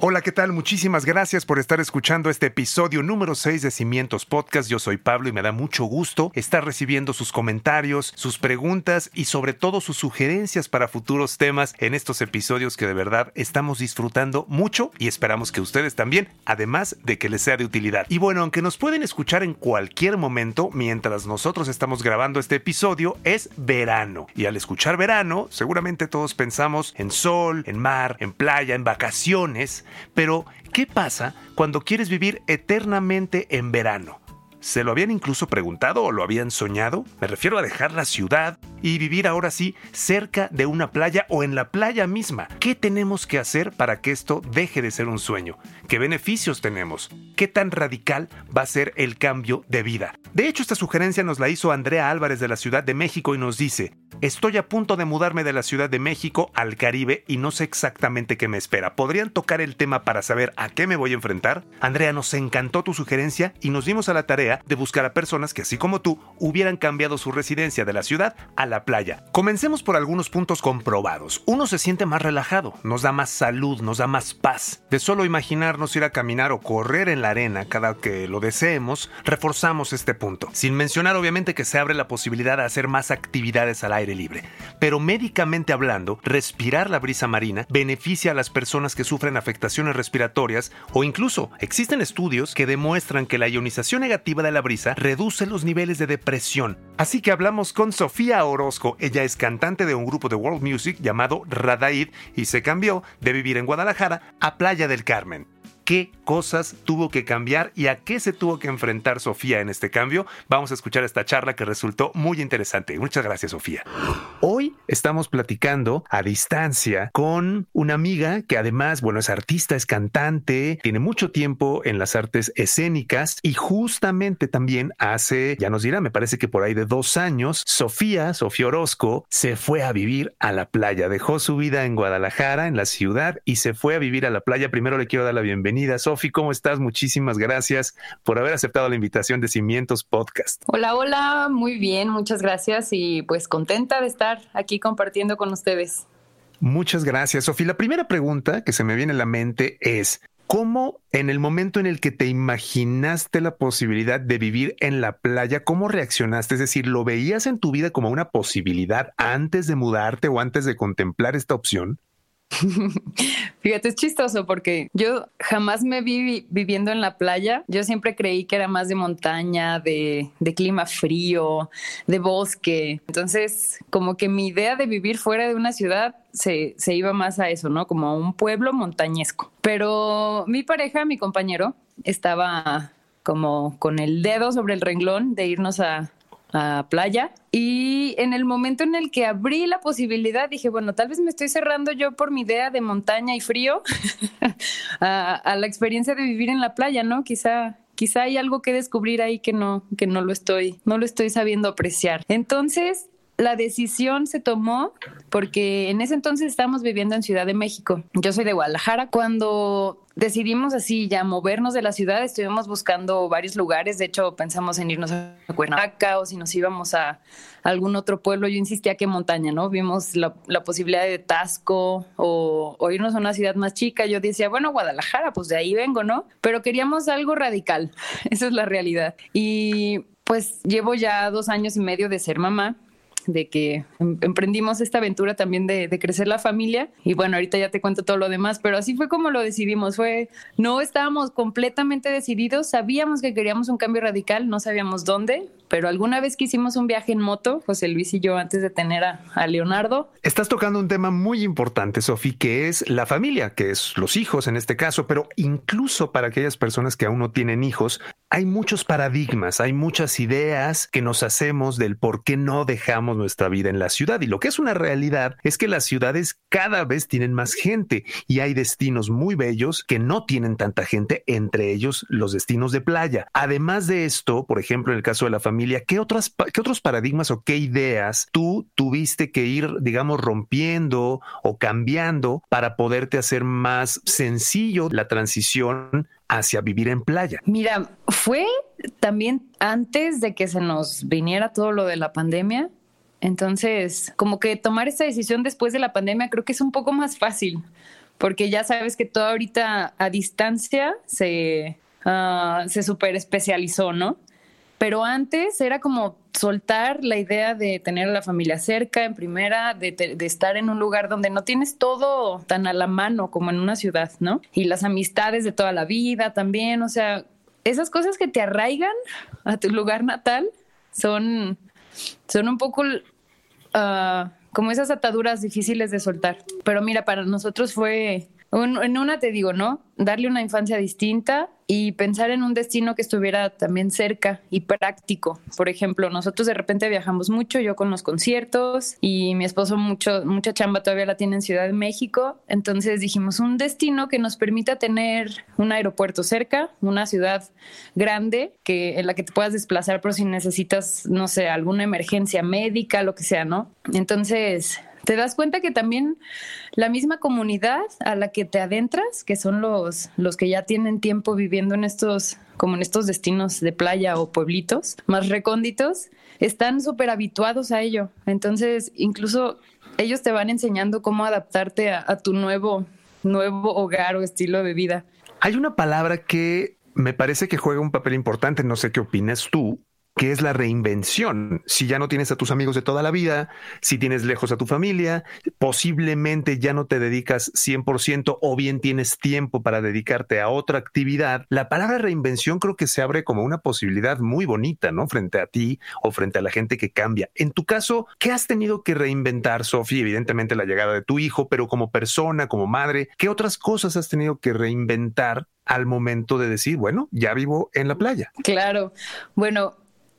Hola, ¿qué tal? Muchísimas gracias por estar escuchando este episodio número 6 de Cimientos Podcast. Yo soy Pablo y me da mucho gusto estar recibiendo sus comentarios, sus preguntas y sobre todo sus sugerencias para futuros temas en estos episodios que de verdad estamos disfrutando mucho y esperamos que ustedes también, además de que les sea de utilidad. Y bueno, aunque nos pueden escuchar en cualquier momento mientras nosotros estamos grabando este episodio, es verano. Y al escuchar verano, seguramente todos pensamos en sol, en mar, en playa, en vacaciones. Pero, ¿qué pasa cuando quieres vivir eternamente en verano? ¿Se lo habían incluso preguntado o lo habían soñado? Me refiero a dejar la ciudad y vivir ahora sí cerca de una playa o en la playa misma. ¿Qué tenemos que hacer para que esto deje de ser un sueño? ¿Qué beneficios tenemos? ¿Qué tan radical va a ser el cambio de vida? De hecho, esta sugerencia nos la hizo Andrea Álvarez de la Ciudad de México y nos dice, Estoy a punto de mudarme de la Ciudad de México al Caribe y no sé exactamente qué me espera. ¿Podrían tocar el tema para saber a qué me voy a enfrentar? Andrea, nos encantó tu sugerencia y nos dimos a la tarea de buscar a personas que, así como tú, hubieran cambiado su residencia de la ciudad a la playa. Comencemos por algunos puntos comprobados. Uno se siente más relajado, nos da más salud, nos da más paz. De solo imaginarnos ir a caminar o correr en la arena cada que lo deseemos, reforzamos este punto. Sin mencionar obviamente que se abre la posibilidad de hacer más actividades al aire libre. Pero médicamente hablando, respirar la brisa marina beneficia a las personas que sufren afectaciones respiratorias o incluso existen estudios que demuestran que la ionización negativa de la brisa reduce los niveles de depresión. Así que hablamos con Sofía Orozco. Ella es cantante de un grupo de world music llamado Radaid y se cambió de vivir en Guadalajara a Playa del Carmen qué cosas tuvo que cambiar y a qué se tuvo que enfrentar Sofía en este cambio. Vamos a escuchar esta charla que resultó muy interesante. Muchas gracias, Sofía. Hoy estamos platicando a distancia con una amiga que además, bueno, es artista, es cantante, tiene mucho tiempo en las artes escénicas y justamente también hace, ya nos dirá, me parece que por ahí de dos años, Sofía, Sofía Orozco, se fue a vivir a la playa. Dejó su vida en Guadalajara, en la ciudad, y se fue a vivir a la playa. Primero le quiero dar la bienvenida bienvenida. Sofi, ¿cómo estás? Muchísimas gracias por haber aceptado la invitación de Cimientos Podcast. Hola, hola, muy bien, muchas gracias y pues contenta de estar aquí compartiendo con ustedes. Muchas gracias, Sofi. La primera pregunta que se me viene a la mente es, ¿Cómo en el momento en el que te imaginaste la posibilidad de vivir en la playa, cómo reaccionaste? Es decir, ¿lo veías en tu vida como una posibilidad antes de mudarte o antes de contemplar esta opción? Fíjate, es chistoso porque yo jamás me vi viviendo en la playa. Yo siempre creí que era más de montaña, de, clima frío, de bosque. Entonces, como que mi idea de vivir fuera de una ciudad se, se iba más a eso, ¿no? Como a un pueblo montañesco. Pero mi pareja, mi compañero, estaba como con el dedo sobre el renglón de irnos a, a playa. Y en el momento en el que abrí la posibilidad, dije, bueno, tal vez me estoy cerrando yo por mi idea de montaña y frío a, la experiencia de vivir en la playa, ¿no? Quizá, quizá hay algo que descubrir ahí que no, que no lo estoy, no lo estoy sabiendo apreciar. Entonces, la decisión se tomó porque en ese entonces estábamos viviendo en Ciudad de México. Yo soy de Guadalajara. Cuando decidimos así ya movernos de la ciudad, estuvimos buscando varios lugares. De hecho, pensamos en irnos a Cuernavaca o si nos íbamos a algún otro pueblo. Yo insistía que montaña, ¿no? Vimos la, posibilidad de Tasco o, o, irnos a una ciudad más chica. Yo decía, bueno, Guadalajara, pues de ahí vengo, ¿no? Pero queríamos algo radical. Esa es la realidad. Y pues llevo ya dos años y medio de ser mamá de que em, emprendimos esta aventura también de, crecer la familia. Y bueno, ahorita ya te cuento todo lo demás, pero así fue como lo decidimos. Fue, no estábamos completamente decididos, sabíamos que queríamos un cambio radical, no sabíamos dónde, pero alguna vez que hicimos un viaje en moto, José Luis y yo, antes de tener a, Leonardo. Estás tocando un tema muy importante, Sofi, que es la familia, que es los hijos en este caso, pero incluso para aquellas personas que aún no tienen hijos, hay muchos paradigmas, hay muchas ideas que nos hacemos del por qué no dejamos nuestra vida en la ciudad. Y lo que es una realidad es que las ciudades cada vez tienen más gente y hay destinos muy bellos que no tienen tanta gente, entre ellos los destinos de playa. Además de esto, por ejemplo, en el caso de la familia, ¿qué, otras, ¿qué otros paradigmas o qué ideas tú tuviste que ir, digamos, rompiendo o cambiando para poderte hacer más sencillo la transición hacia vivir en playa? Mira, fue también antes de que se nos viniera todo lo de la pandemia. Entonces, como que tomar esta decisión después de la pandemia creo que es un poco más fácil, porque ya sabes que todo ahorita a distancia se, uh, se super especializó, ¿no? Pero antes era como soltar la idea de tener a la familia cerca, en primera, de, de, estar en un lugar donde no tienes todo tan a la mano como en una ciudad, ¿no? Y las amistades de toda la vida también, o sea, esas cosas que te arraigan a tu lugar natal son, son un poco uh, como esas ataduras difíciles de soltar. Pero mira, para nosotros fue en una te digo, ¿no? Darle una infancia distinta y pensar en un destino que estuviera también cerca y práctico. Por ejemplo, nosotros de repente viajamos mucho, yo con los conciertos y mi esposo mucho, mucha chamba todavía la tiene en Ciudad de México. Entonces dijimos un destino que nos permita tener un aeropuerto cerca, una ciudad grande que en la que te puedas desplazar, pero si necesitas, no sé, alguna emergencia médica, lo que sea, ¿no? Entonces te das cuenta que también la misma comunidad a la que te adentras, que son los, los que ya tienen tiempo viviendo en estos, como en estos destinos de playa o pueblitos más recónditos, están súper habituados a ello. Entonces, incluso ellos te van enseñando cómo adaptarte a, a tu nuevo, nuevo hogar o estilo de vida. Hay una palabra que me parece que juega un papel importante, no sé qué opinas tú, que es la reinvención. Si ya no tienes a tus amigos de toda la vida, si tienes lejos a tu familia, posiblemente ya no te dedicas 100% o bien tienes tiempo para dedicarte a otra actividad, la palabra reinvención creo que se abre como una posibilidad muy bonita, ¿no? Frente a ti o frente a la gente que cambia. En tu caso, ¿qué has tenido que reinventar, Sofía? Evidentemente la llegada de tu hijo, pero como persona, como madre, ¿qué otras cosas has tenido que reinventar al momento de decir, bueno, ya vivo en la playa? Claro. Bueno,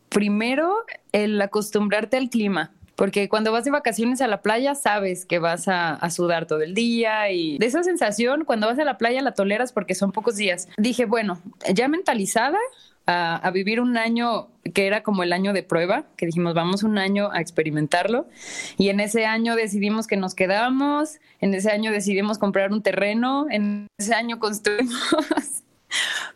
primero el acostumbrarte al clima. Porque cuando vas de vacaciones a la playa sabes que vas a, sudar todo el día y de esa sensación cuando vas a la playa la toleras porque son pocos días. Dije, bueno, ya mentalizada a, a, vivir un año que era como el año de prueba, que dijimos vamos un año a experimentarlo y en ese año decidimos que nos quedamos, en ese año decidimos comprar un terreno, en ese año construimos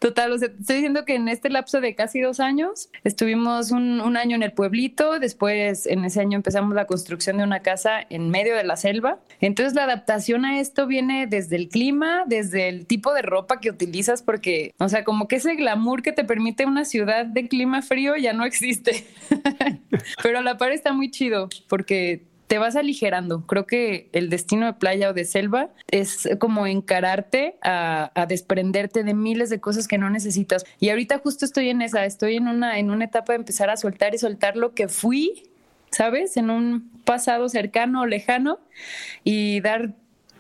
Total, o sea, estoy diciendo que en este lapso de casi dos años estuvimos un, un, año en el pueblito, después en ese año empezamos la construcción de una casa en medio de la selva. Entonces la adaptación a esto viene desde el clima, desde el tipo de ropa que utilizas, porque, o sea, como que ese glamour que te permite una ciudad de clima frío ya no existe. Pero a la par está muy chido, porque te vas aligerando. Creo que el destino de playa o de selva es como encararte a, desprenderte de miles de cosas que no necesitas. Y ahorita justo estoy en esa, estoy en una, en una etapa de empezar a soltar y soltar lo que fui, ¿sabes? En un pasado cercano o lejano y dar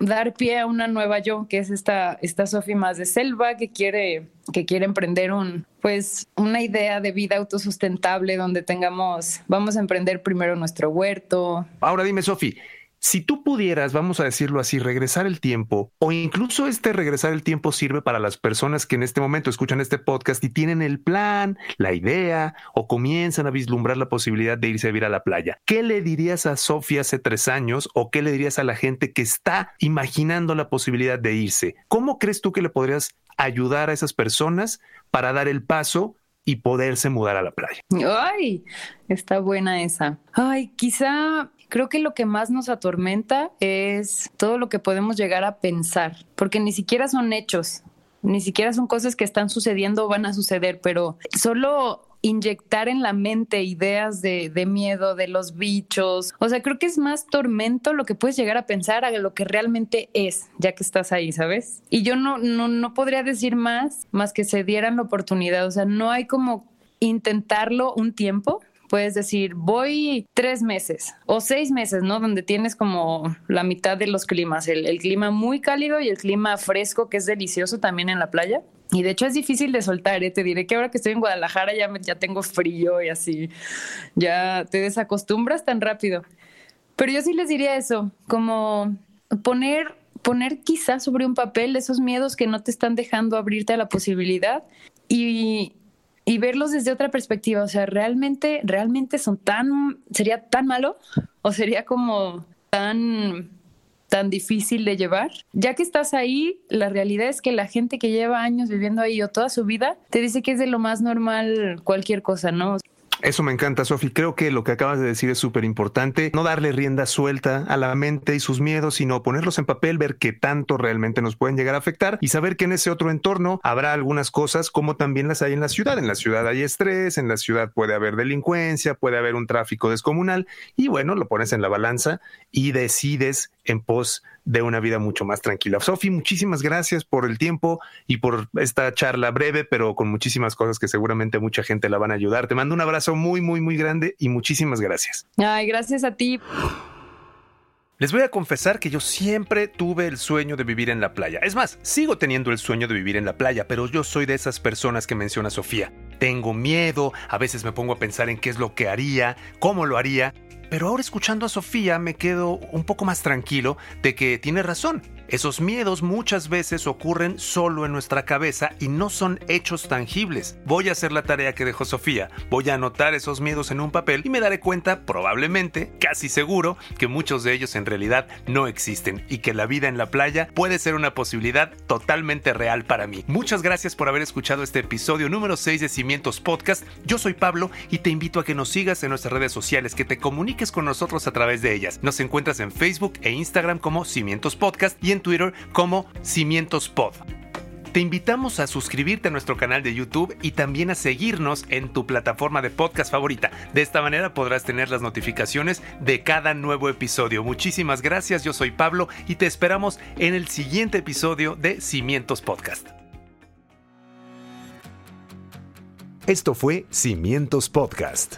dar pie a una nueva yo, que es esta, esta Sofi más de selva, que quiere, que quiere emprender un, pues, una idea de vida autosustentable donde tengamos, vamos a emprender primero nuestro huerto. Ahora dime, Sofi, si tú pudieras, vamos a decirlo así, regresar el tiempo, o incluso este regresar el tiempo sirve para las personas que en este momento escuchan este podcast y tienen el plan, la idea, o comienzan a vislumbrar la posibilidad de irse a vivir a la playa. ¿Qué le dirías a Sofía hace tres años o qué le dirías a la gente que está imaginando la posibilidad de irse? ¿Cómo crees tú que le podrías ayudar a esas personas para dar el paso y poderse mudar a la playa. Ay, está buena esa. Ay, quizá creo que lo que más nos atormenta es todo lo que podemos llegar a pensar, porque ni siquiera son hechos, ni siquiera son cosas que están sucediendo o van a suceder, pero solo inyectar en la mente ideas de, de, miedo, de los bichos. O sea, creo que es más tormento lo que puedes llegar a pensar a lo que realmente es, ya que estás ahí, ¿sabes? Y yo no, no, no podría decir más, más que se dieran la oportunidad. O sea, no hay como intentarlo un tiempo, puedes decir, voy tres meses o seis meses, ¿no? Donde tienes como la mitad de los climas, el, el, clima muy cálido y el clima fresco, que es delicioso también en la playa. Y de hecho es difícil de soltar, ¿eh? te diré que ahora que estoy en Guadalajara ya, ya tengo frío y así, ya te desacostumbras tan rápido. Pero yo sí les diría eso, como poner, poner quizás sobre un papel esos miedos que no te están dejando abrirte a la posibilidad y, y verlos desde otra perspectiva. O sea, realmente, realmente son tan, sería tan malo o sería como tan tan difícil de llevar. Ya que estás ahí, la realidad es que la gente que lleva años viviendo ahí o toda su vida te dice que es de lo más normal cualquier cosa, ¿no? Eso me encanta, Sofi. Creo que lo que acabas de decir es súper importante. No darle rienda suelta a la mente y sus miedos, sino ponerlos en papel, ver qué tanto realmente nos pueden llegar a afectar y saber que en ese otro entorno habrá algunas cosas como también las hay en la ciudad. En la ciudad hay estrés, en la ciudad puede haber delincuencia, puede haber un tráfico descomunal y bueno, lo pones en la balanza y decides en pos de una vida mucho más tranquila. Sofi, muchísimas gracias por el tiempo y por esta charla breve, pero con muchísimas cosas que seguramente mucha gente la van a ayudar. Te mando un abrazo muy, muy, muy grande y muchísimas gracias. Ay, gracias a ti. Les voy a confesar que yo siempre tuve el sueño de vivir en la playa. Es más, sigo teniendo el sueño de vivir en la playa, pero yo soy de esas personas que menciona Sofía. Tengo miedo, a veces me pongo a pensar en qué es lo que haría, cómo lo haría, pero ahora escuchando a Sofía me quedo un poco más tranquilo de que tiene razón. Esos miedos muchas veces ocurren solo en nuestra cabeza y no son hechos tangibles. Voy a hacer la tarea que dejó Sofía, voy a anotar esos miedos en un papel y me daré cuenta, probablemente, casi seguro, que muchos de ellos en realidad no existen y que la vida en la playa puede ser una posibilidad totalmente real para mí. Muchas gracias por haber escuchado este episodio número 6 de Cimientos Podcast. Yo soy Pablo y te invito a que nos sigas en nuestras redes sociales, que te comuniques con nosotros a través de ellas. Nos encuentras en Facebook e Instagram como Cimientos Podcast y en Twitter como Cimientos Pod. Te invitamos a suscribirte a nuestro canal de YouTube y también a seguirnos en tu plataforma de podcast favorita. De esta manera podrás tener las notificaciones de cada nuevo episodio. Muchísimas gracias, yo soy Pablo y te esperamos en el siguiente episodio de Cimientos Podcast. Esto fue Cimientos Podcast